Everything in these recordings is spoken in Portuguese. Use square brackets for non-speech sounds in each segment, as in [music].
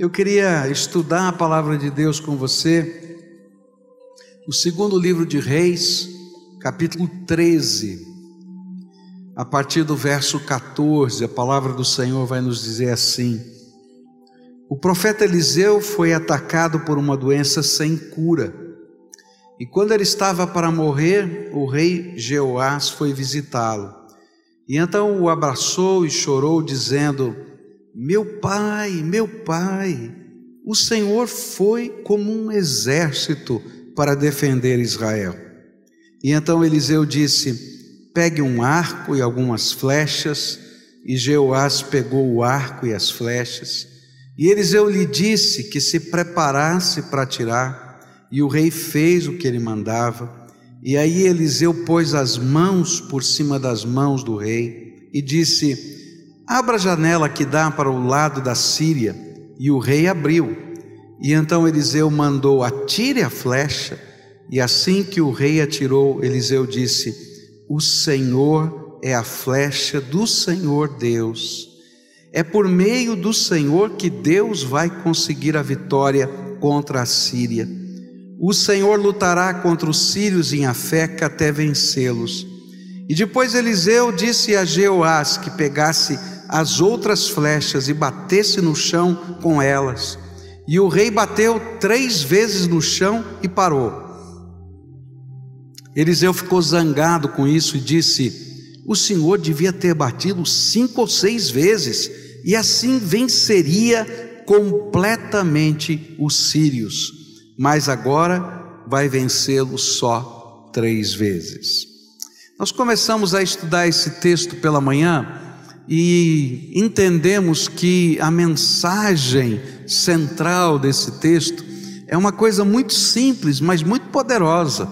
eu queria estudar a palavra de Deus com você, o segundo livro de Reis, capítulo 13, a partir do verso 14, a palavra do Senhor vai nos dizer assim: O profeta Eliseu foi atacado por uma doença sem cura, e quando ele estava para morrer, o rei Jeoás foi visitá-lo. E então o abraçou e chorou, dizendo: meu pai, meu pai, o Senhor foi como um exército para defender Israel. E então Eliseu disse: Pegue um arco e algumas flechas. E Jeoás pegou o arco e as flechas. E Eliseu lhe disse que se preparasse para tirar. E o rei fez o que ele mandava. E aí Eliseu pôs as mãos por cima das mãos do rei e disse: Abra a janela que dá para o lado da Síria. E o rei abriu. E então Eliseu mandou: atire a flecha. E assim que o rei atirou, Eliseu disse: O Senhor é a flecha do Senhor Deus. É por meio do Senhor que Deus vai conseguir a vitória contra a Síria. O Senhor lutará contra os sírios em Afeca até vencê-los. E depois Eliseu disse a Jeoás que pegasse as outras flechas e batesse no chão com elas. E o rei bateu três vezes no chão e parou. Eliseu ficou zangado com isso e disse: O senhor devia ter batido cinco ou seis vezes, e assim venceria completamente os sírios. Mas agora vai vencê-los só três vezes. Nós começamos a estudar esse texto pela manhã e entendemos que a mensagem central desse texto é uma coisa muito simples, mas muito poderosa.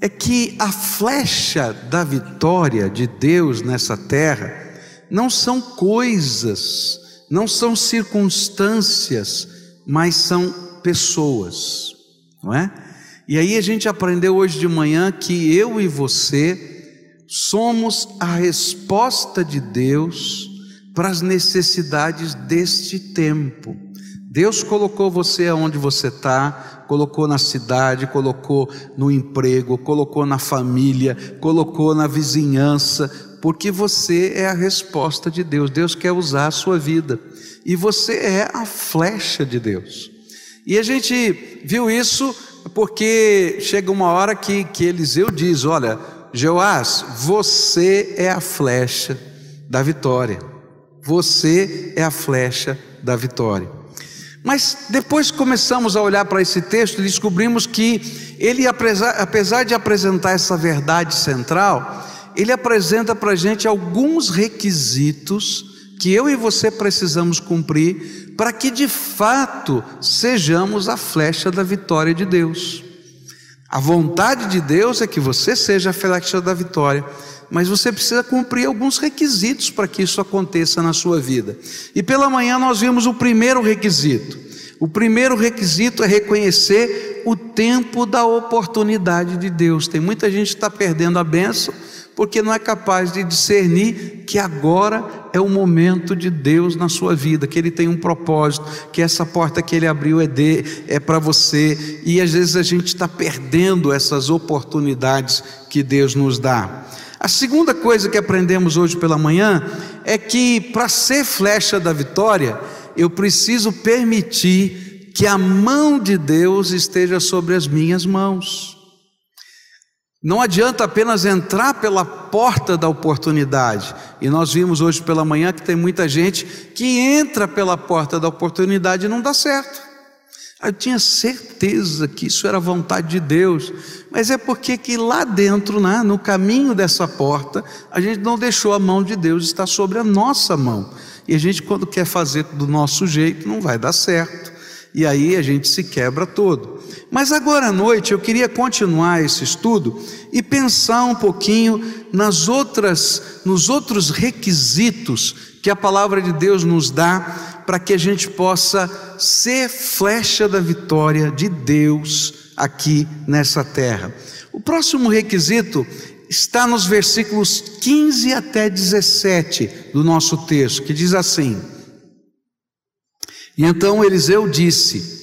É que a flecha da vitória de Deus nessa terra não são coisas, não são circunstâncias, mas são pessoas, não é? E aí a gente aprendeu hoje de manhã que eu e você somos a resposta de Deus para as necessidades deste tempo. Deus colocou você aonde você está, colocou na cidade, colocou no emprego, colocou na família, colocou na vizinhança, porque você é a resposta de Deus. Deus quer usar a sua vida e você é a flecha de Deus. E a gente viu isso porque chega uma hora que, que Eliseu diz: Olha, Joás, você é a flecha da vitória. Você é a flecha da vitória. Mas depois começamos a olhar para esse texto e descobrimos que ele, apesar de apresentar essa verdade central, ele apresenta para a gente alguns requisitos que eu e você precisamos cumprir para que de fato sejamos a flecha da vitória de Deus. A vontade de Deus é que você seja a flecha da vitória, mas você precisa cumprir alguns requisitos para que isso aconteça na sua vida. E pela manhã nós vimos o primeiro requisito. O primeiro requisito é reconhecer o tempo da oportunidade de Deus. Tem muita gente que está perdendo a benção porque não é capaz de discernir que agora é o momento de Deus na sua vida, que Ele tem um propósito, que essa porta que Ele abriu é, de, é para você, e às vezes a gente está perdendo essas oportunidades que Deus nos dá. A segunda coisa que aprendemos hoje pela manhã é que para ser flecha da vitória, eu preciso permitir que a mão de Deus esteja sobre as minhas mãos. Não adianta apenas entrar pela porta da oportunidade. E nós vimos hoje pela manhã que tem muita gente que entra pela porta da oportunidade e não dá certo. Eu tinha certeza que isso era vontade de Deus, mas é porque que lá dentro, né, no caminho dessa porta, a gente não deixou a mão de Deus estar sobre a nossa mão. E a gente, quando quer fazer do nosso jeito, não vai dar certo. E aí a gente se quebra todo. Mas agora à noite eu queria continuar esse estudo e pensar um pouquinho nas outras, nos outros requisitos que a palavra de Deus nos dá para que a gente possa ser flecha da vitória de Deus aqui nessa terra. O próximo requisito está nos versículos 15 até 17 do nosso texto, que diz assim: E então Eliseu disse: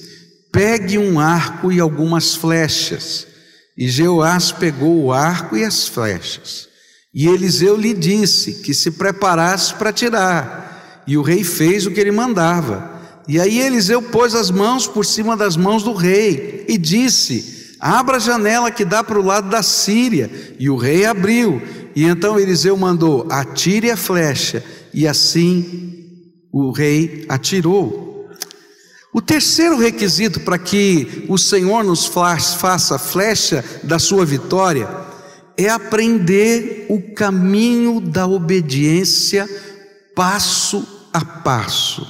Pegue um arco e algumas flechas. E Jeoás pegou o arco e as flechas. E Eliseu lhe disse que se preparasse para tirar. E o rei fez o que ele mandava. E aí Eliseu pôs as mãos por cima das mãos do rei e disse: Abra a janela que dá para o lado da Síria. E o rei abriu. E então Eliseu mandou: Atire a flecha. E assim o rei atirou. O terceiro requisito para que o Senhor nos faça flecha da sua vitória é aprender o caminho da obediência passo a passo.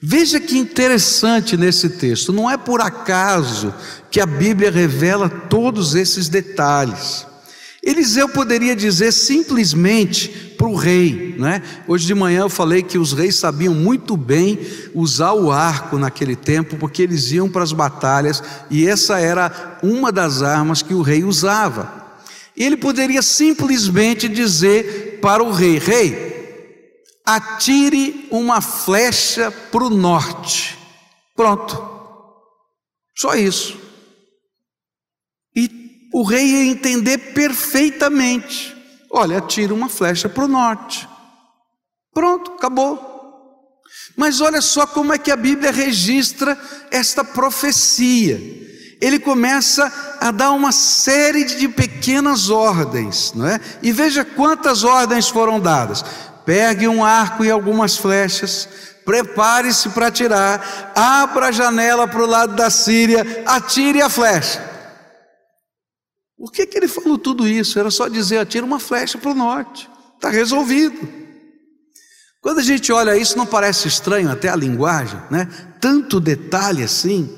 Veja que interessante nesse texto, não é por acaso que a Bíblia revela todos esses detalhes. Eliseu poderia dizer simplesmente para o rei, né? Hoje de manhã eu falei que os reis sabiam muito bem usar o arco naquele tempo, porque eles iam para as batalhas e essa era uma das armas que o rei usava. Ele poderia simplesmente dizer para o rei: Rei, atire uma flecha para o norte. Pronto. Só isso. E o rei ia entender perfeitamente. Olha, atire uma flecha para o norte. Pronto, acabou. Mas olha só como é que a Bíblia registra esta profecia ele começa a dar uma série de pequenas ordens, não é? E veja quantas ordens foram dadas. Pegue um arco e algumas flechas, prepare-se para atirar, abra a janela para o lado da Síria, atire a flecha. Por que, que ele falou tudo isso? Era só dizer: atire uma flecha para o norte, está resolvido. Quando a gente olha isso, não parece estranho até a linguagem, né? Tanto detalhe assim.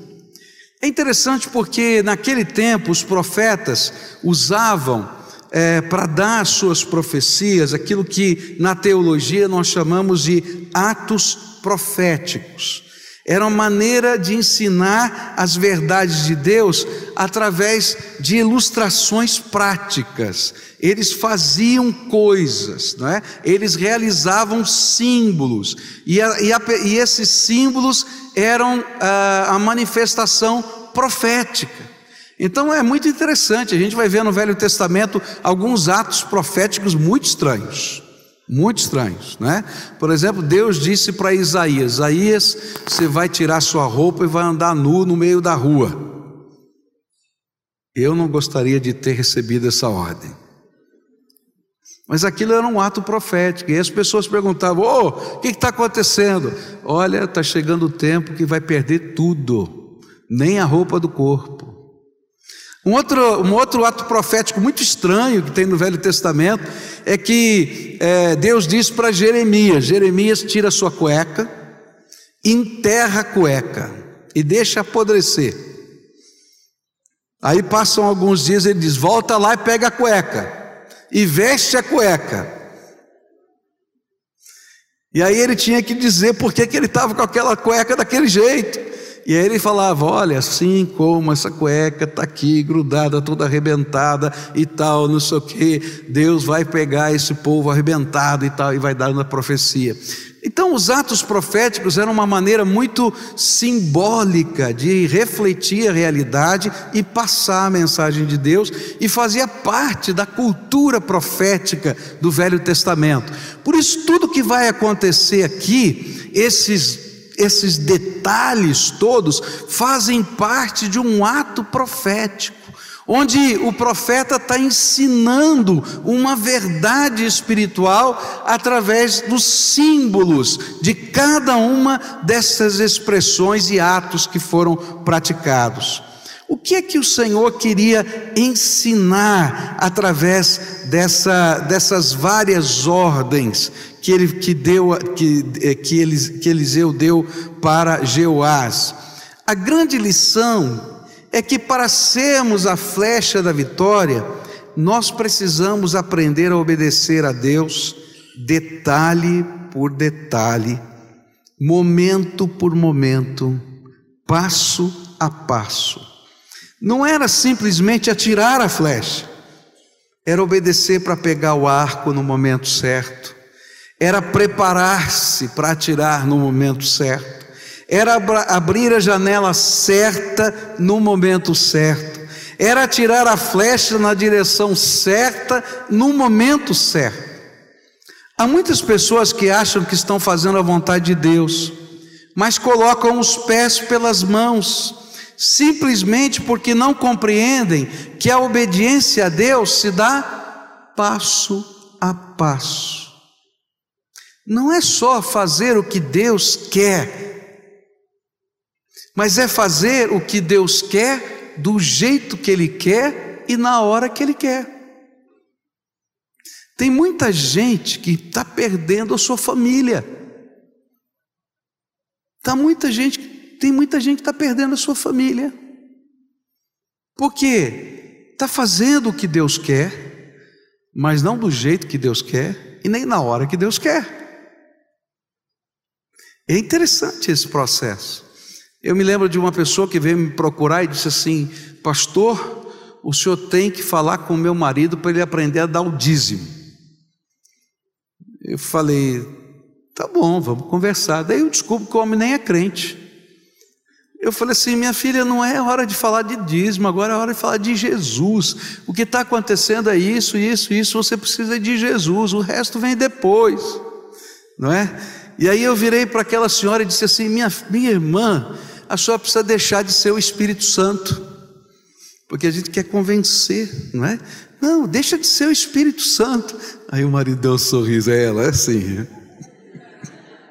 É interessante porque naquele tempo os profetas usavam é, para dar suas profecias aquilo que na teologia nós chamamos de atos proféticos. Era uma maneira de ensinar as verdades de Deus através de ilustrações práticas. Eles faziam coisas, não é? eles realizavam símbolos, e, a, e, a, e esses símbolos eram a, ah, a manifestação profética. Então é muito interessante, a gente vai ver no Velho Testamento alguns atos proféticos muito estranhos. Muito estranhos, né? Por exemplo, Deus disse para Isaías: Isaías, você vai tirar sua roupa e vai andar nu no meio da rua. Eu não gostaria de ter recebido essa ordem. Mas aquilo era um ato profético, e as pessoas perguntavam: Ô, oh, o que está acontecendo? Olha, está chegando o tempo que vai perder tudo, nem a roupa do corpo. Um outro, um outro ato profético muito estranho que tem no Velho Testamento é que é, Deus diz para Jeremias: Jeremias tira sua cueca, enterra a cueca e deixa apodrecer. Aí passam alguns dias, ele diz: volta lá e pega a cueca e veste a cueca. E aí ele tinha que dizer por que ele estava com aquela cueca daquele jeito. E aí ele falava: Olha, assim como essa cueca está aqui grudada, toda arrebentada e tal, não sei o que, Deus vai pegar esse povo arrebentado e tal, e vai dar na profecia. Então, os atos proféticos eram uma maneira muito simbólica de refletir a realidade e passar a mensagem de Deus, e fazia parte da cultura profética do Velho Testamento. Por isso, tudo que vai acontecer aqui, esses esses detalhes todos fazem parte de um ato profético, onde o profeta está ensinando uma verdade espiritual através dos símbolos de cada uma dessas expressões e atos que foram praticados. O que é que o Senhor queria ensinar através dessa, dessas várias ordens que, ele, que, deu, que, é, que, Elis, que Eliseu deu para Jeoás. A grande lição é que para sermos a flecha da vitória, nós precisamos aprender a obedecer a Deus, detalhe por detalhe, momento por momento, passo a passo. Não era simplesmente atirar a flecha, era obedecer para pegar o arco no momento certo, era preparar-se para atirar no momento certo, era abrir a janela certa no momento certo, era atirar a flecha na direção certa no momento certo. Há muitas pessoas que acham que estão fazendo a vontade de Deus, mas colocam os pés pelas mãos, simplesmente porque não compreendem que a obediência a Deus se dá passo a passo. Não é só fazer o que Deus quer, mas é fazer o que Deus quer do jeito que Ele quer e na hora que Ele quer. Tem muita gente que está perdendo a sua família. Tá muita gente, tem muita gente que está perdendo a sua família. Porque está fazendo o que Deus quer, mas não do jeito que Deus quer e nem na hora que Deus quer. É interessante esse processo. Eu me lembro de uma pessoa que veio me procurar e disse assim: Pastor, o senhor tem que falar com meu marido para ele aprender a dar o dízimo. Eu falei, tá bom, vamos conversar. Daí eu descubro que o homem nem é crente. Eu falei assim: minha filha, não é hora de falar de dízimo, agora é hora de falar de Jesus. O que está acontecendo é isso, isso, isso. Você precisa de Jesus, o resto vem depois, não é? E aí eu virei para aquela senhora e disse assim: minha, minha irmã, a senhora precisa deixar de ser o Espírito Santo, porque a gente quer convencer, não é? Não, deixa de ser o Espírito Santo. Aí o marido deu um sorriso, é ela, é assim.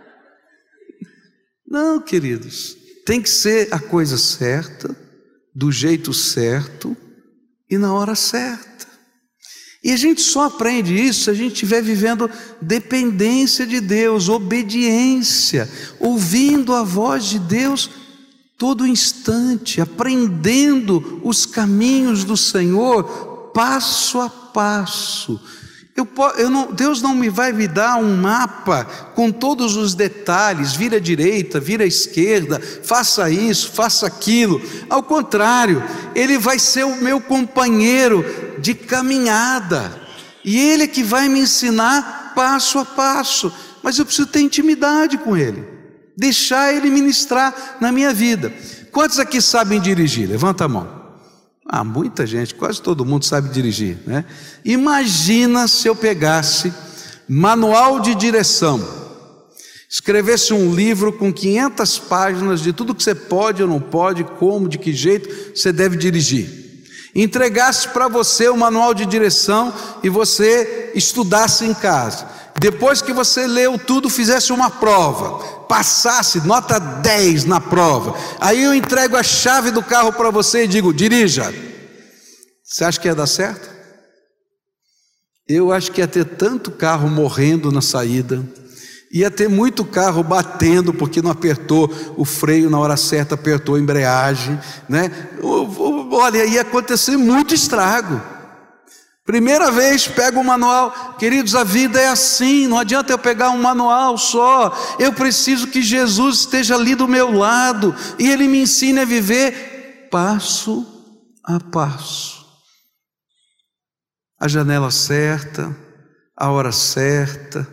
[laughs] Não, queridos, tem que ser a coisa certa, do jeito certo e na hora certa. E a gente só aprende isso se a gente estiver vivendo dependência de Deus, obediência, ouvindo a voz de Deus todo instante, aprendendo os caminhos do Senhor passo a passo. Eu, eu não, Deus não me vai me dar um mapa com todos os detalhes, vira à direita, vira à esquerda, faça isso, faça aquilo. Ao contrário, Ele vai ser o meu companheiro de caminhada, e Ele é que vai me ensinar passo a passo, mas eu preciso ter intimidade com Ele, deixar Ele ministrar na minha vida. Quantos aqui sabem dirigir? Levanta a mão. Ah, muita gente, quase todo mundo sabe dirigir, né? Imagina se eu pegasse manual de direção, escrevesse um livro com 500 páginas de tudo que você pode ou não pode, como, de que jeito você deve dirigir. Entregasse para você o manual de direção e você estudasse em casa. Depois que você leu tudo, fizesse uma prova passasse nota 10 na prova, aí eu entrego a chave do carro para você e digo: dirija. Você acha que ia dar certo? Eu acho que ia ter tanto carro morrendo na saída, ia ter muito carro batendo porque não apertou o freio na hora certa, apertou a embreagem, né? Olha, ia acontecer muito estrago. Primeira vez pego o manual, queridos, a vida é assim, não adianta eu pegar um manual só, eu preciso que Jesus esteja ali do meu lado e Ele me ensine a viver passo a passo. A janela certa, a hora certa,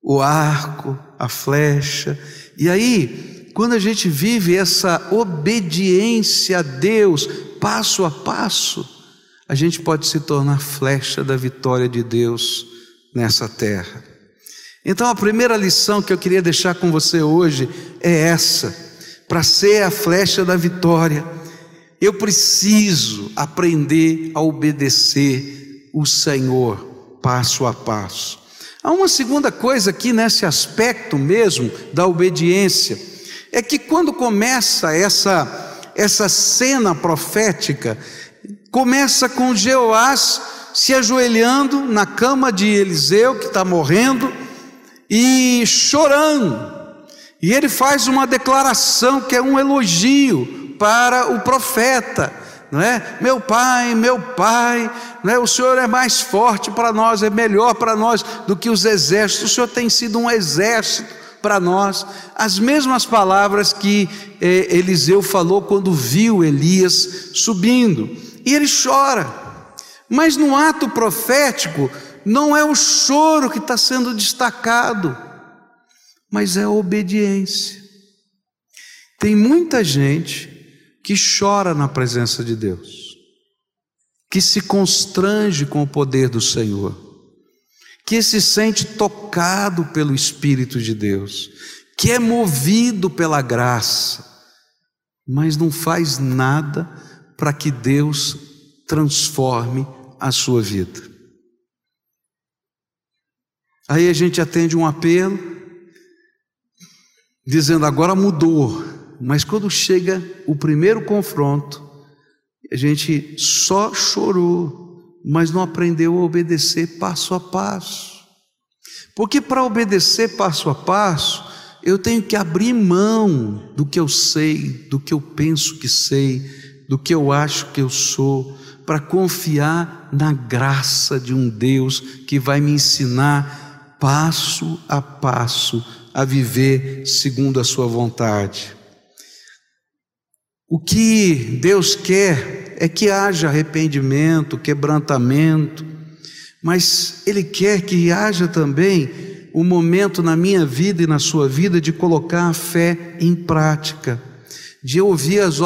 o arco, a flecha, e aí, quando a gente vive essa obediência a Deus, passo a passo, a gente pode se tornar flecha da vitória de Deus nessa terra. Então, a primeira lição que eu queria deixar com você hoje é essa: para ser a flecha da vitória, eu preciso aprender a obedecer o Senhor passo a passo. Há uma segunda coisa aqui nesse aspecto mesmo da obediência, é que quando começa essa, essa cena profética, Começa com Jeoás se ajoelhando na cama de Eliseu, que está morrendo, e chorando. E ele faz uma declaração que é um elogio para o profeta, não é? Meu pai, meu pai, não é? O Senhor é mais forte para nós, é melhor para nós do que os exércitos. O Senhor tem sido um exército para nós. As mesmas palavras que eh, Eliseu falou quando viu Elias subindo e ele chora. Mas no ato profético, não é o choro que está sendo destacado, mas é a obediência. Tem muita gente que chora na presença de Deus, que se constrange com o poder do Senhor, que se sente tocado pelo Espírito de Deus, que é movido pela graça, mas não faz nada para que Deus transforme a sua vida. Aí a gente atende um apelo, dizendo agora mudou, mas quando chega o primeiro confronto, a gente só chorou, mas não aprendeu a obedecer passo a passo. Porque para obedecer passo a passo, eu tenho que abrir mão do que eu sei, do que eu penso que sei, do que eu acho que eu sou, para confiar na graça de um Deus que vai me ensinar passo a passo a viver segundo a Sua vontade. O que Deus quer é que haja arrependimento, quebrantamento, mas Ele quer que haja também um momento na minha vida e na sua vida de colocar a fé em prática de ouvir as,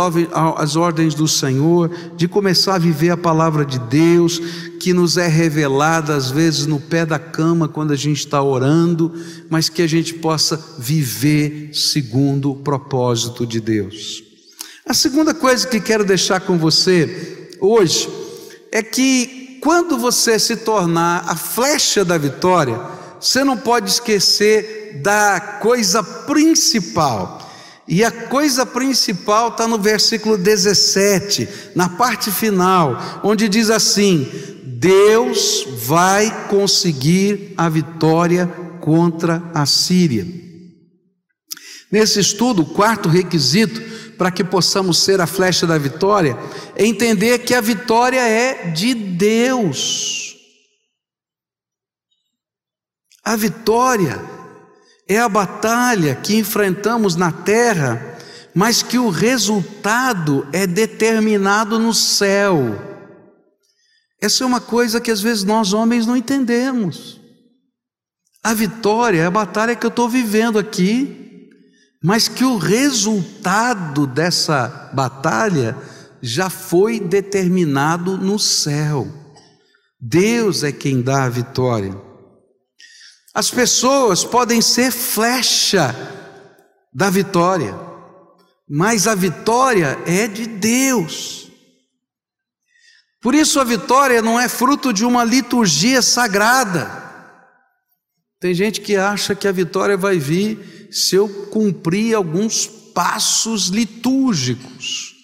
as ordens do Senhor, de começar a viver a palavra de Deus, que nos é revelada às vezes no pé da cama quando a gente está orando, mas que a gente possa viver segundo o propósito de Deus. A segunda coisa que quero deixar com você hoje é que quando você se tornar a flecha da vitória, você não pode esquecer da coisa principal e a coisa principal está no versículo 17, na parte final, onde diz assim: Deus vai conseguir a vitória contra a Síria. Nesse estudo, o quarto requisito para que possamos ser a flecha da vitória é entender que a vitória é de Deus. A vitória é a batalha que enfrentamos na terra, mas que o resultado é determinado no céu. Essa é uma coisa que às vezes nós homens não entendemos. A vitória é a batalha que eu estou vivendo aqui, mas que o resultado dessa batalha já foi determinado no céu. Deus é quem dá a vitória. As pessoas podem ser flecha da vitória, mas a vitória é de Deus. Por isso a vitória não é fruto de uma liturgia sagrada. Tem gente que acha que a vitória vai vir se eu cumprir alguns passos litúrgicos.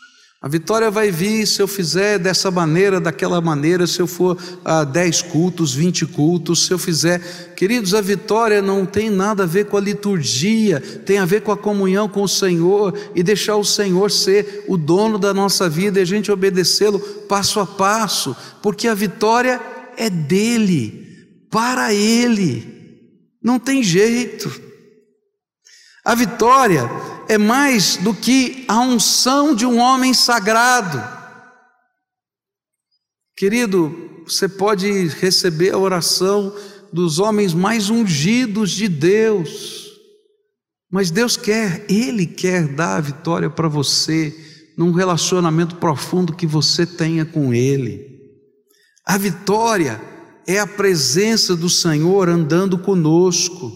A vitória vai vir se eu fizer dessa maneira, daquela maneira, se eu for a 10 cultos, 20 cultos, se eu fizer. Queridos, a vitória não tem nada a ver com a liturgia, tem a ver com a comunhão com o Senhor e deixar o Senhor ser o dono da nossa vida e a gente obedecê-lo passo a passo, porque a vitória é dele, para ele, não tem jeito. A vitória é mais do que a unção de um homem sagrado. Querido, você pode receber a oração dos homens mais ungidos de Deus, mas Deus quer, Ele quer dar a vitória para você num relacionamento profundo que você tenha com Ele. A vitória é a presença do Senhor andando conosco.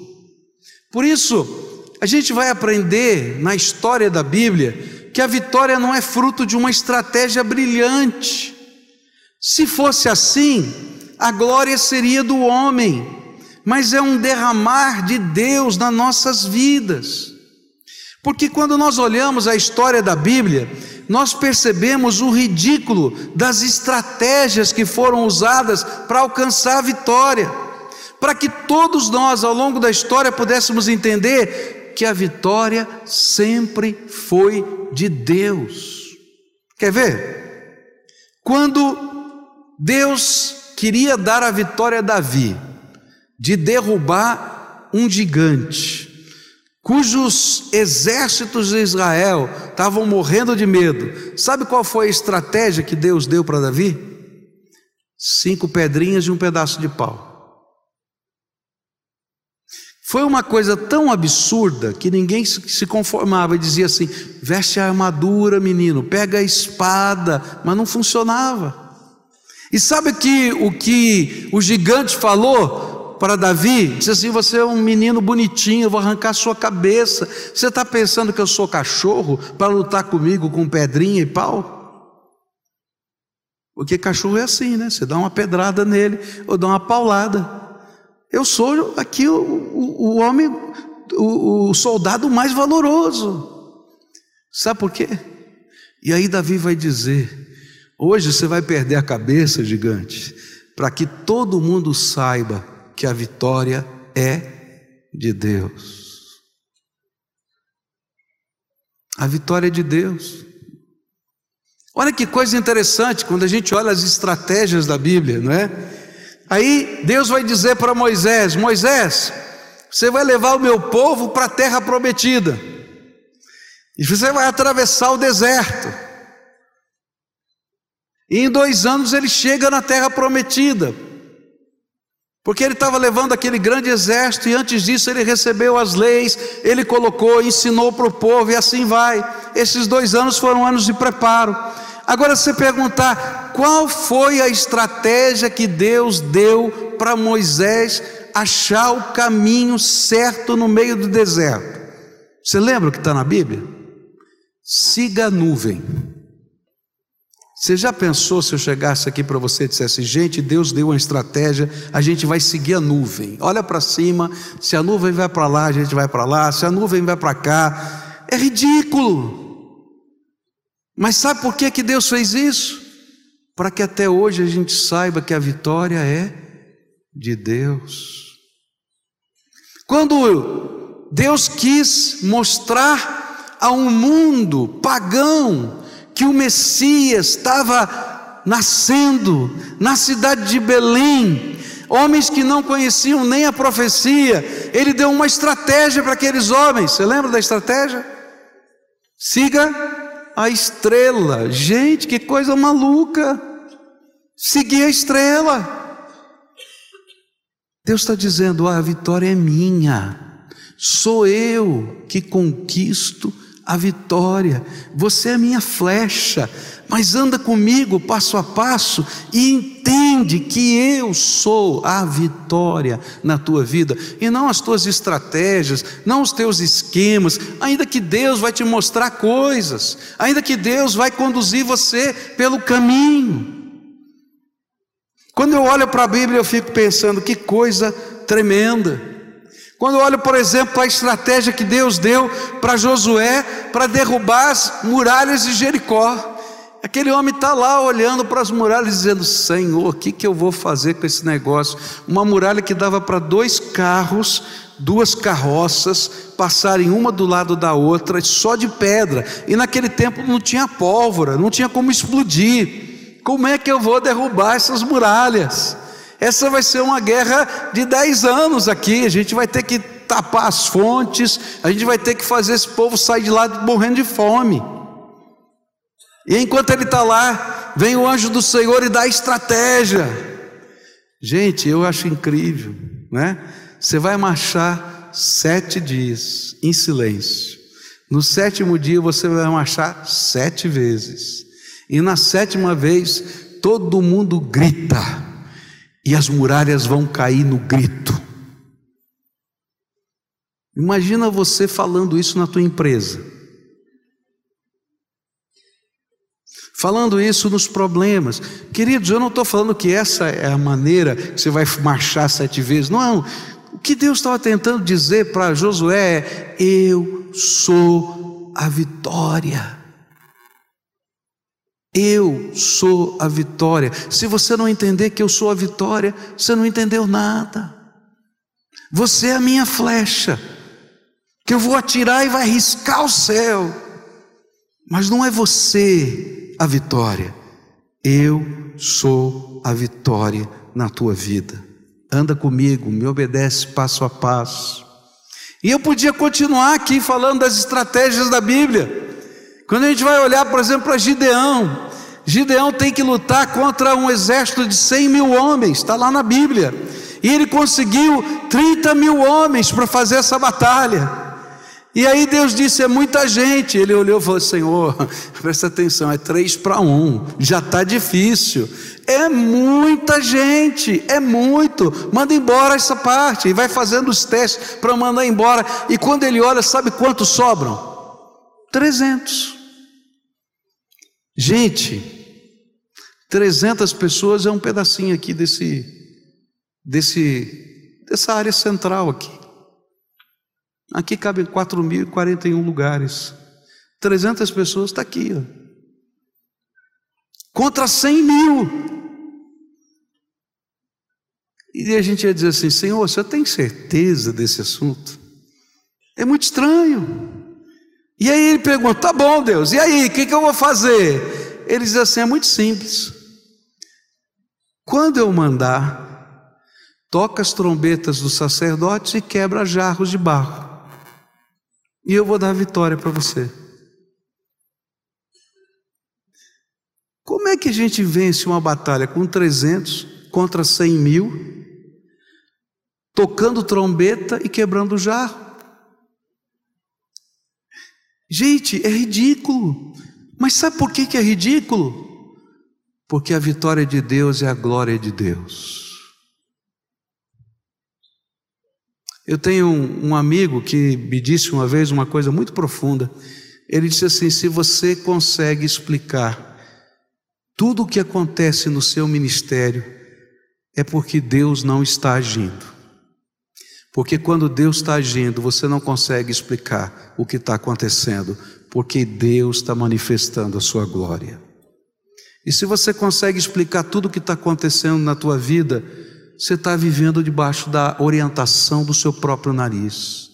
Por isso, a gente vai aprender na história da Bíblia que a vitória não é fruto de uma estratégia brilhante. Se fosse assim, a glória seria do homem, mas é um derramar de Deus nas nossas vidas. Porque quando nós olhamos a história da Bíblia, nós percebemos o ridículo das estratégias que foram usadas para alcançar a vitória, para que todos nós, ao longo da história, pudéssemos entender que a vitória sempre foi de Deus. Quer ver? Quando Deus queria dar a vitória a Davi, de derrubar um gigante, cujos exércitos de Israel estavam morrendo de medo, sabe qual foi a estratégia que Deus deu para Davi? Cinco pedrinhas e um pedaço de pau. Foi uma coisa tão absurda que ninguém se conformava e dizia assim: veste a armadura, menino, pega a espada, mas não funcionava. E sabe que o que o gigante falou para Davi? Disse assim: Você é um menino bonitinho, eu vou arrancar sua cabeça. Você está pensando que eu sou cachorro para lutar comigo com pedrinha e pau? Porque cachorro é assim, né? Você dá uma pedrada nele ou dá uma paulada. Eu sou aqui o, o, o homem, o, o soldado mais valoroso. Sabe por quê? E aí Davi vai dizer: hoje você vai perder a cabeça, gigante, para que todo mundo saiba que a vitória é de Deus. A vitória é de Deus. Olha que coisa interessante quando a gente olha as estratégias da Bíblia, não é? Aí Deus vai dizer para Moisés: Moisés, você vai levar o meu povo para a terra prometida, e você vai atravessar o deserto. E em dois anos ele chega na terra prometida, porque ele estava levando aquele grande exército, e antes disso ele recebeu as leis, ele colocou, ensinou para o povo, e assim vai. Esses dois anos foram anos de preparo. Agora, se perguntar qual foi a estratégia que Deus deu para Moisés achar o caminho certo no meio do deserto, você lembra o que está na Bíblia? Siga a nuvem. Você já pensou se eu chegasse aqui para você e dissesse, gente, Deus deu uma estratégia, a gente vai seguir a nuvem. Olha para cima, se a nuvem vai para lá, a gente vai para lá, se a nuvem vai para cá. É ridículo. Mas sabe por que, que Deus fez isso? Para que até hoje a gente saiba que a vitória é de Deus. Quando Deus quis mostrar a um mundo pagão que o Messias estava nascendo na cidade de Belém, homens que não conheciam nem a profecia, ele deu uma estratégia para aqueles homens. Você lembra da estratégia? Siga a estrela. Gente, que coisa maluca! Seguir a estrela. Deus está dizendo: ah, a vitória é minha, sou eu que conquisto a vitória, você é minha flecha, mas anda comigo passo a passo e entende que eu sou a vitória na tua vida e não as tuas estratégias, não os teus esquemas, ainda que Deus vai te mostrar coisas, ainda que Deus vai conduzir você pelo caminho. Quando eu olho para a Bíblia, eu fico pensando que coisa tremenda. Quando olho, por exemplo, a estratégia que Deus deu para Josué para derrubar as muralhas de Jericó. Aquele homem está lá olhando para as muralhas, dizendo: Senhor, o que, que eu vou fazer com esse negócio? Uma muralha que dava para dois carros, duas carroças, passarem uma do lado da outra, só de pedra. E naquele tempo não tinha pólvora, não tinha como explodir. Como é que eu vou derrubar essas muralhas? Essa vai ser uma guerra de dez anos aqui. A gente vai ter que tapar as fontes, a gente vai ter que fazer esse povo sair de lá morrendo de fome. E enquanto ele está lá, vem o anjo do Senhor e dá estratégia. Gente, eu acho incrível, né? Você vai marchar sete dias em silêncio. No sétimo dia você vai marchar sete vezes. E na sétima vez todo mundo grita e as muralhas vão cair no grito. Imagina você falando isso na tua empresa. Falando isso nos problemas. Queridos, eu não estou falando que essa é a maneira que você vai marchar sete vezes. Não. O que Deus estava tentando dizer para Josué é: Eu sou a vitória. Eu sou a vitória. Se você não entender que eu sou a vitória, você não entendeu nada. Você é a minha flecha, que eu vou atirar e vai riscar o céu. Mas não é você a vitória. Eu sou a vitória na tua vida. Anda comigo, me obedece passo a passo. E eu podia continuar aqui falando das estratégias da Bíblia. Quando a gente vai olhar, por exemplo, para Gideão, Gideão tem que lutar contra um exército de 100 mil homens, está lá na Bíblia. E ele conseguiu 30 mil homens para fazer essa batalha. E aí Deus disse: é muita gente. Ele olhou e falou: Senhor, [laughs] presta atenção, é três para um, já está difícil. É muita gente, é muito. Manda embora essa parte. E vai fazendo os testes para mandar embora. E quando ele olha, sabe quantos sobram? 300. Gente, 300 pessoas é um pedacinho aqui desse, desse, dessa área central aqui. Aqui cabem 4.041 lugares. 300 pessoas está aqui. Ó. Contra 100 mil. E a gente ia dizer assim: Senhor, você tem certeza desse assunto? É muito estranho. E aí ele pergunta: Tá bom, Deus, e aí, o que, que eu vou fazer? Ele diz assim: É muito simples. Quando eu mandar, toca as trombetas dos sacerdotes e quebra jarros de barro e eu vou dar vitória para você. Como é que a gente vence uma batalha com 300 contra 100 mil, tocando trombeta e quebrando jarro? Gente, é ridículo. Mas sabe por que, que é ridículo? Porque a vitória de Deus é a glória de Deus. Eu tenho um, um amigo que me disse uma vez uma coisa muito profunda. Ele disse assim: se você consegue explicar tudo o que acontece no seu ministério, é porque Deus não está agindo. Porque quando Deus está agindo, você não consegue explicar o que está acontecendo, porque Deus está manifestando a sua glória. E se você consegue explicar tudo o que está acontecendo na tua vida, você está vivendo debaixo da orientação do seu próprio nariz.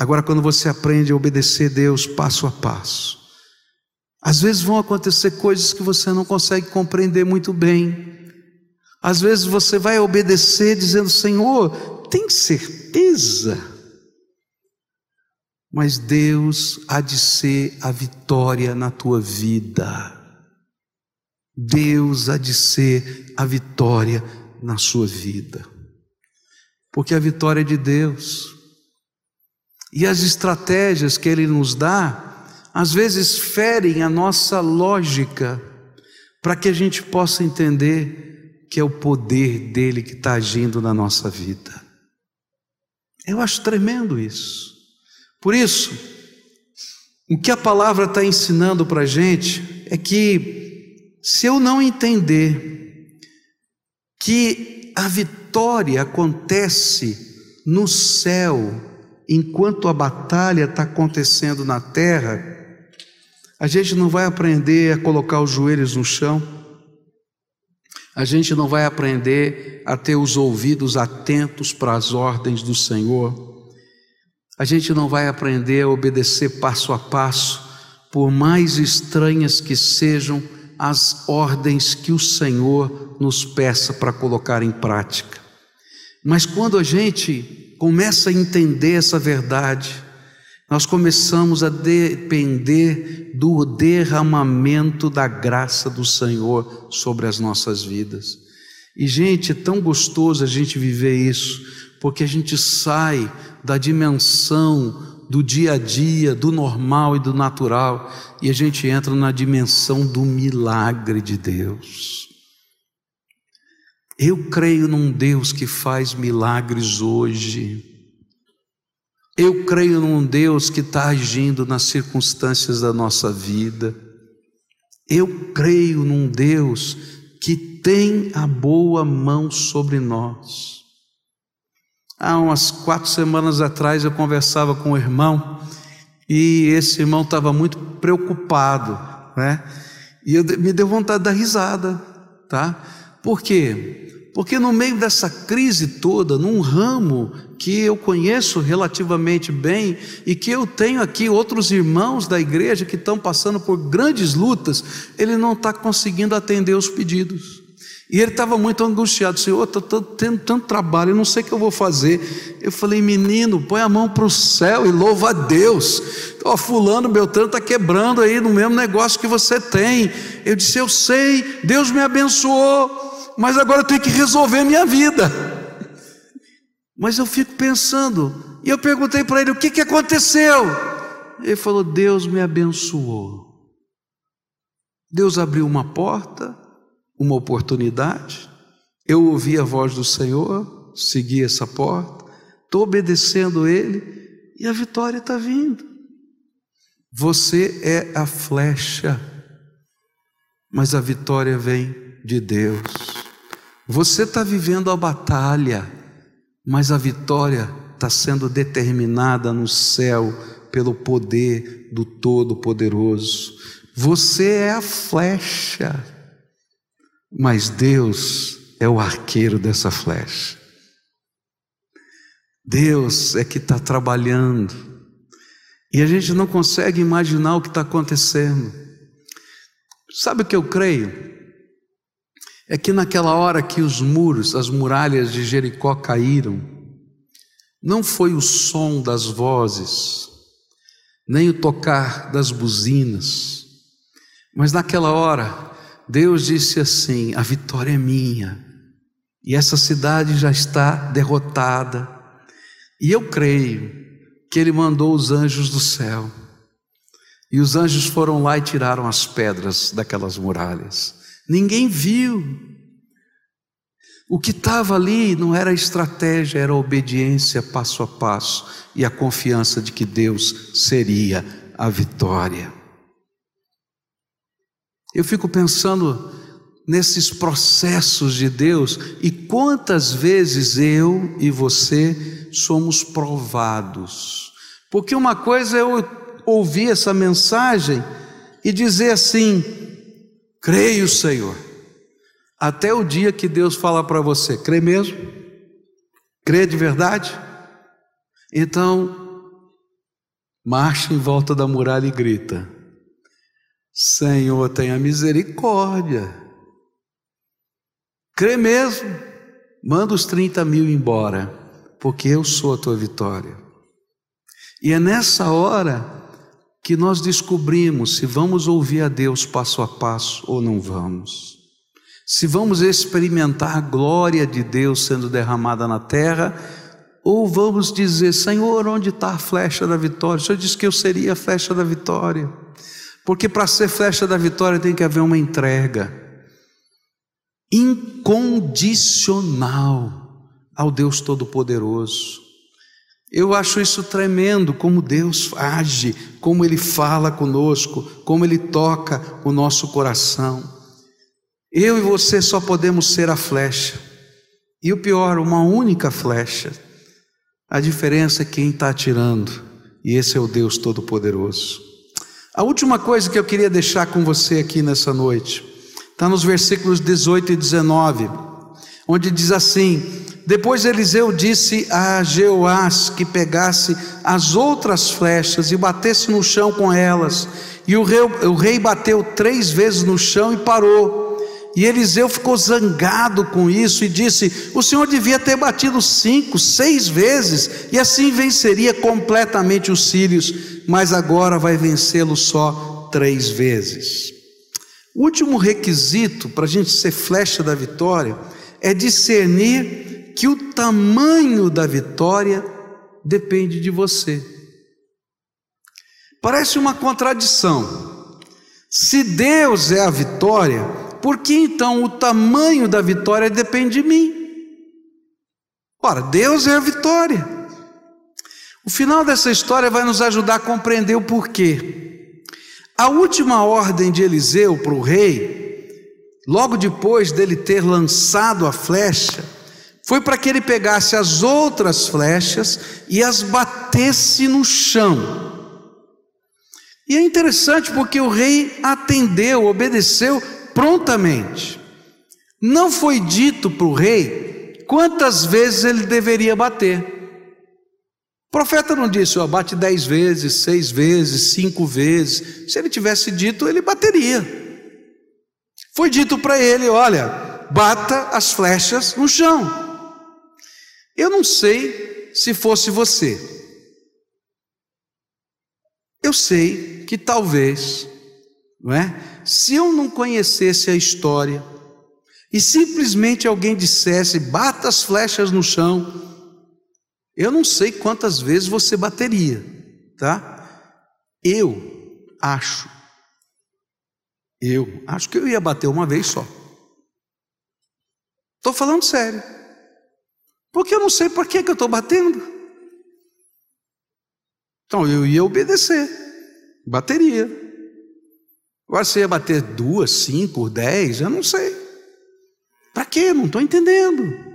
Agora, quando você aprende a obedecer Deus passo a passo, às vezes vão acontecer coisas que você não consegue compreender muito bem. Às vezes você vai obedecer dizendo: Senhor, tem certeza? Mas Deus há de ser a vitória na tua vida. Deus há de ser a vitória na sua vida. Porque a vitória é de Deus. E as estratégias que Ele nos dá, às vezes ferem a nossa lógica, para que a gente possa entender que é o poder dele que está agindo na nossa vida. Eu acho tremendo isso. Por isso, o que a palavra está ensinando para a gente é que, se eu não entender que a vitória acontece no céu, enquanto a batalha está acontecendo na terra, a gente não vai aprender a colocar os joelhos no chão, a gente não vai aprender a ter os ouvidos atentos para as ordens do Senhor, a gente não vai aprender a obedecer passo a passo, por mais estranhas que sejam as ordens que o Senhor nos peça para colocar em prática. Mas quando a gente começa a entender essa verdade, nós começamos a depender do derramamento da graça do Senhor sobre as nossas vidas. E, gente, é tão gostoso a gente viver isso, porque a gente sai da dimensão do dia a dia, do normal e do natural, e a gente entra na dimensão do milagre de Deus. Eu creio num Deus que faz milagres hoje. Eu creio num Deus que está agindo nas circunstâncias da nossa vida. Eu creio num Deus que tem a boa mão sobre nós. Há umas quatro semanas atrás eu conversava com um irmão e esse irmão estava muito preocupado, né? E eu, me deu vontade de dar risada, tá? Por quê? Porque no meio dessa crise toda, num ramo que eu conheço relativamente bem e que eu tenho aqui outros irmãos da igreja que estão passando por grandes lutas, ele não está conseguindo atender os pedidos. E ele estava muito angustiado, Senhor, estou tendo tanto trabalho, eu não sei o que eu vou fazer. Eu falei, menino, põe a mão para o céu e louva a Deus. Ó, fulano, Beltrano está quebrando aí no mesmo negócio que você tem. Eu disse, eu sei, Deus me abençoou, mas agora eu tenho que resolver minha vida. Mas eu fico pensando, e eu perguntei para ele: o que, que aconteceu? Ele falou: Deus me abençoou. Deus abriu uma porta, uma oportunidade. Eu ouvi a voz do Senhor, segui essa porta, estou obedecendo Ele e a vitória está vindo. Você é a flecha, mas a vitória vem de Deus. Você está vivendo a batalha, mas a vitória está sendo determinada no céu pelo poder do Todo-Poderoso. Você é a flecha, mas Deus é o arqueiro dessa flecha. Deus é que está trabalhando, e a gente não consegue imaginar o que está acontecendo. Sabe o que eu creio? É que naquela hora que os muros, as muralhas de Jericó caíram, não foi o som das vozes, nem o tocar das buzinas, mas naquela hora, Deus disse assim: a vitória é minha, e essa cidade já está derrotada, e eu creio que Ele mandou os anjos do céu, e os anjos foram lá e tiraram as pedras daquelas muralhas, ninguém viu, o que estava ali não era estratégia, era obediência passo a passo e a confiança de que Deus seria a vitória. Eu fico pensando nesses processos de Deus e quantas vezes eu e você somos provados. Porque uma coisa é eu ouvir essa mensagem e dizer assim: creio, Senhor até o dia que Deus fala para você: crê mesmo? Crê de verdade? Então, marcha em volta da muralha e grita: Senhor, tenha misericórdia. Crê mesmo? Manda os 30 mil embora, porque eu sou a tua vitória. E é nessa hora que nós descobrimos se vamos ouvir a Deus passo a passo ou não vamos se vamos experimentar a glória de Deus sendo derramada na terra, ou vamos dizer, Senhor, onde está a flecha da vitória? O Senhor disse que eu seria a flecha da vitória, porque para ser flecha da vitória tem que haver uma entrega incondicional ao Deus Todo-Poderoso. Eu acho isso tremendo, como Deus age, como Ele fala conosco, como Ele toca o nosso coração. Eu e você só podemos ser a flecha. E o pior, uma única flecha. A diferença é quem está atirando. E esse é o Deus Todo-Poderoso. A última coisa que eu queria deixar com você aqui nessa noite está nos versículos 18 e 19, onde diz assim: Depois Eliseu disse a Jeoás que pegasse as outras flechas e batesse no chão com elas. E o rei, o rei bateu três vezes no chão e parou. E Eliseu ficou zangado com isso e disse: O Senhor devia ter batido cinco, seis vezes, e assim venceria completamente os sírios, mas agora vai vencê-lo só três vezes. O último requisito para a gente ser flecha da vitória é discernir que o tamanho da vitória depende de você. Parece uma contradição. Se Deus é a vitória, por que então o tamanho da vitória depende de mim? Ora, Deus é a vitória. O final dessa história vai nos ajudar a compreender o porquê. A última ordem de Eliseu para o rei, logo depois dele ter lançado a flecha, foi para que ele pegasse as outras flechas e as batesse no chão. E é interessante porque o rei atendeu, obedeceu prontamente. Não foi dito para o rei quantas vezes ele deveria bater. O profeta não disse, ó, bate dez vezes, seis vezes, cinco vezes. Se ele tivesse dito, ele bateria. Foi dito para ele: olha, bata as flechas no chão. Eu não sei se fosse você. Eu sei que talvez, não é? se eu não conhecesse a história e simplesmente alguém dissesse, bata as flechas no chão, Eu não sei quantas vezes você bateria, tá? Eu acho, eu acho que eu ia bater uma vez só. Estou falando sério. Porque eu não sei por que, eu estou batendo. Então eu ia obedecer, bateria. Agora você ia bater duas, cinco, dez, eu não sei. Para quê? Não estou entendendo.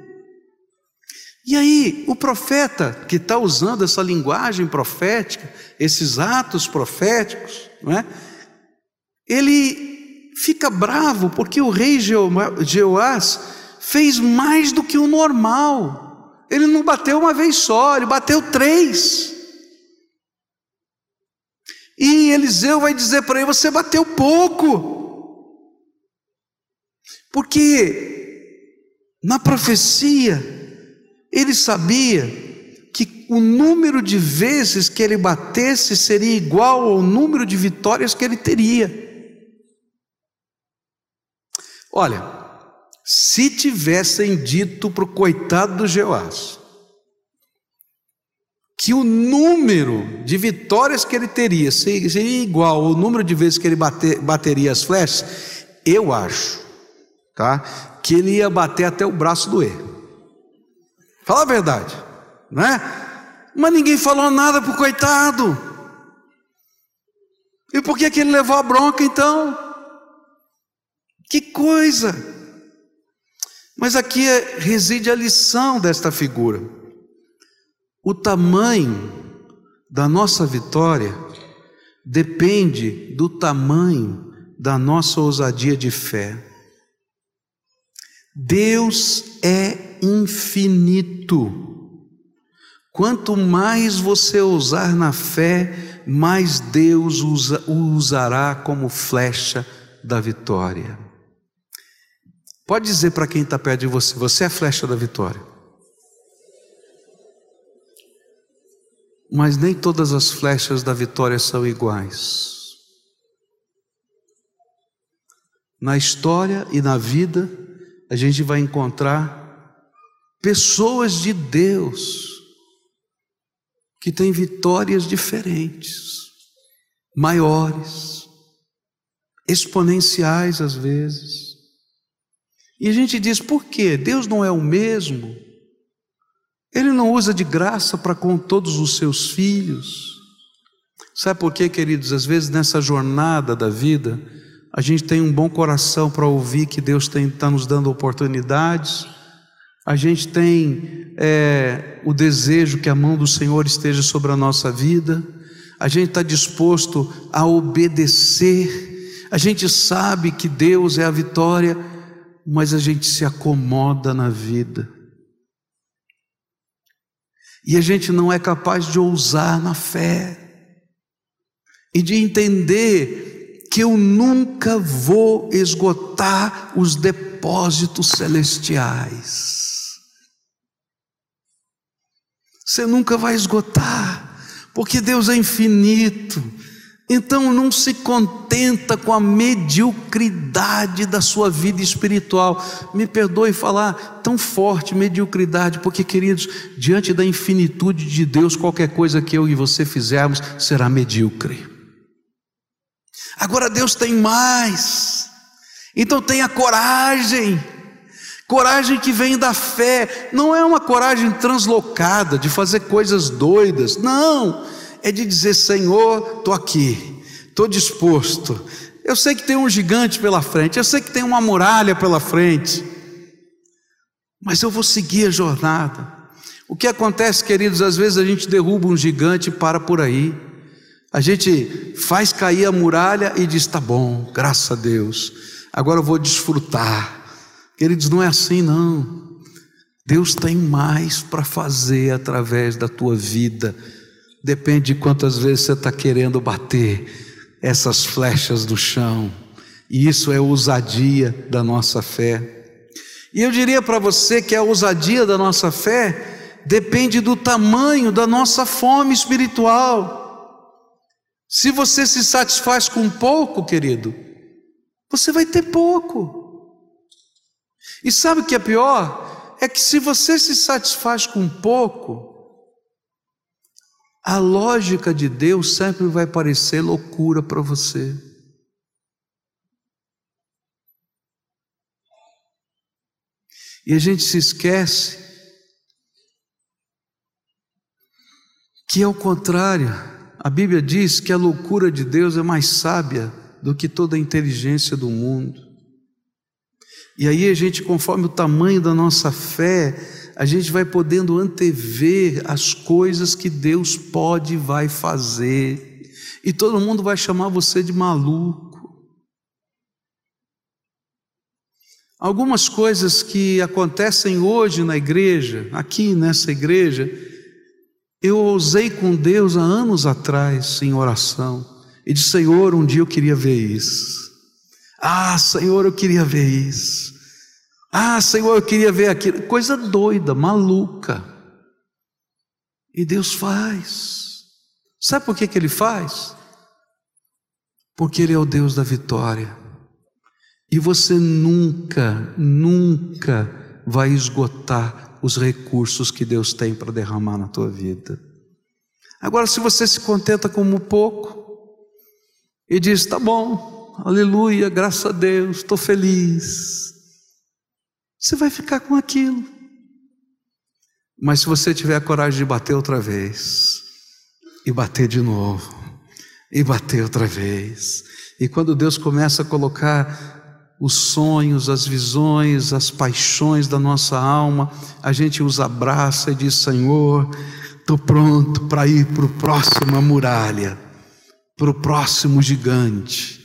E aí, o profeta que está usando essa linguagem profética, esses atos proféticos, não é? ele fica bravo porque o rei Jeoás fez mais do que o normal. Ele não bateu uma vez só, ele bateu três. E Eliseu vai dizer para ele: Você bateu pouco. Porque na profecia, ele sabia que o número de vezes que ele batesse seria igual ao número de vitórias que ele teria. Olha, se tivessem dito para o coitado do Jeoás que o número de vitórias que ele teria seria igual ao número de vezes que ele bater, bateria as flechas, eu acho, tá? Que ele ia bater até o braço doer. Fala a verdade, né? Mas ninguém falou nada para o coitado. E por que, que ele levou a bronca então? Que coisa! Mas aqui é, reside a lição desta figura. O tamanho da nossa vitória depende do tamanho da nossa ousadia de fé. Deus é infinito. Quanto mais você usar na fé, mais Deus usa, usará como flecha da vitória. Pode dizer para quem está perto de você: você é a flecha da vitória. Mas nem todas as flechas da vitória são iguais. Na história e na vida, a gente vai encontrar pessoas de Deus que têm vitórias diferentes, maiores, exponenciais às vezes. E a gente diz: por quê? Deus não é o mesmo? Ele não usa de graça para com todos os seus filhos? Sabe por quê, queridos? Às vezes nessa jornada da vida, a gente tem um bom coração para ouvir que Deus está nos dando oportunidades a gente tem é, o desejo que a mão do Senhor esteja sobre a nossa vida, a gente está disposto a obedecer, a gente sabe que Deus é a vitória, mas a gente se acomoda na vida. E a gente não é capaz de ousar na fé e de entender que eu nunca vou esgotar os depósitos celestiais. Você nunca vai esgotar, porque Deus é infinito. Então não se contenta com a mediocridade da sua vida espiritual. Me perdoe falar tão forte mediocridade, porque queridos, diante da infinitude de Deus, qualquer coisa que eu e você fizermos será medíocre. Agora Deus tem mais. Então tenha coragem Coragem que vem da fé, não é uma coragem translocada de fazer coisas doidas, não, é de dizer: Senhor, estou aqui, estou disposto. Eu sei que tem um gigante pela frente, eu sei que tem uma muralha pela frente, mas eu vou seguir a jornada. O que acontece, queridos, às vezes a gente derruba um gigante e para por aí. A gente faz cair a muralha e diz: tá bom, graças a Deus, agora eu vou desfrutar. Queridos, não é assim não. Deus tem mais para fazer através da tua vida. Depende de quantas vezes você está querendo bater essas flechas do chão. E isso é ousadia da nossa fé. E eu diria para você que a ousadia da nossa fé depende do tamanho da nossa fome espiritual. Se você se satisfaz com pouco, querido, você vai ter pouco. E sabe o que é pior? É que se você se satisfaz com pouco, a lógica de Deus sempre vai parecer loucura para você. E a gente se esquece que, ao contrário, a Bíblia diz que a loucura de Deus é mais sábia do que toda a inteligência do mundo. E aí a gente, conforme o tamanho da nossa fé, a gente vai podendo antever as coisas que Deus pode e vai fazer. E todo mundo vai chamar você de maluco. Algumas coisas que acontecem hoje na igreja, aqui nessa igreja, eu ousei com Deus há anos atrás em oração e disse: Senhor, um dia eu queria ver isso. Ah, Senhor, eu queria ver isso. Ah, Senhor, eu queria ver aquilo. Coisa doida, maluca. E Deus faz. Sabe por que, que Ele faz? Porque Ele é o Deus da vitória. E você nunca, nunca vai esgotar os recursos que Deus tem para derramar na tua vida. Agora, se você se contenta com um pouco e diz: tá bom, aleluia, graças a Deus, estou feliz, você vai ficar com aquilo. Mas se você tiver a coragem de bater outra vez, e bater de novo, e bater outra vez, e quando Deus começa a colocar os sonhos, as visões, as paixões da nossa alma, a gente os abraça e diz: Senhor, estou pronto para ir para a próxima muralha, para o próximo gigante.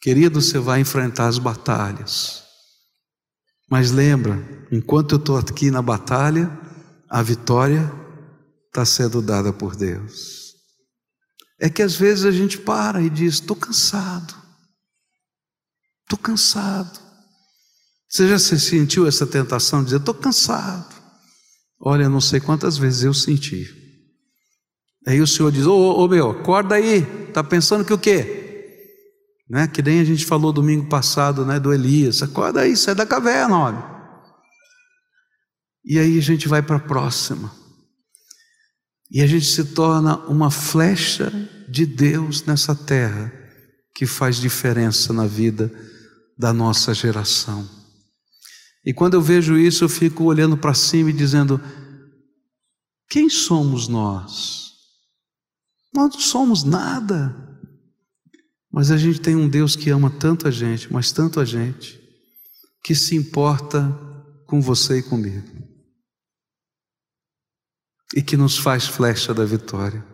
Querido, você vai enfrentar as batalhas, mas lembra, enquanto eu estou aqui na batalha, a vitória está sendo dada por Deus. É que às vezes a gente para e diz: estou cansado. Estou cansado. Você já se sentiu essa tentação de dizer, estou cansado? Olha, não sei quantas vezes eu senti. Aí o Senhor diz, ô, ô, ô meu, acorda aí, está pensando que o quê? Né? Que nem a gente falou domingo passado, né, do Elias, acorda aí, sai da caverna, olha. E aí a gente vai para a próxima. E a gente se torna uma flecha de Deus nessa terra que faz diferença na vida da nossa geração. E quando eu vejo isso, eu fico olhando para cima e dizendo: quem somos nós? Nós não somos nada. Mas a gente tem um Deus que ama tanto a gente, mas tanto a gente, que se importa com você e comigo. E que nos faz flecha da vitória.